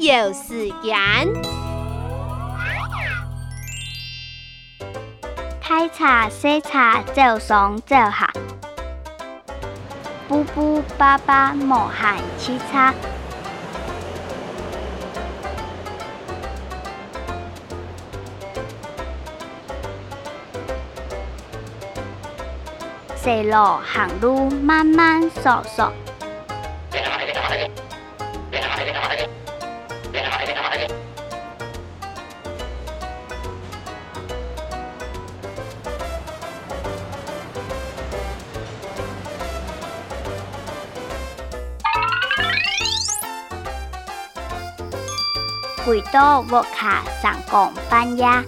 有时间。太茶细茶走上走下，布布巴巴莫限沏茶。细路行路慢慢索索。回到屋卡上工班呀。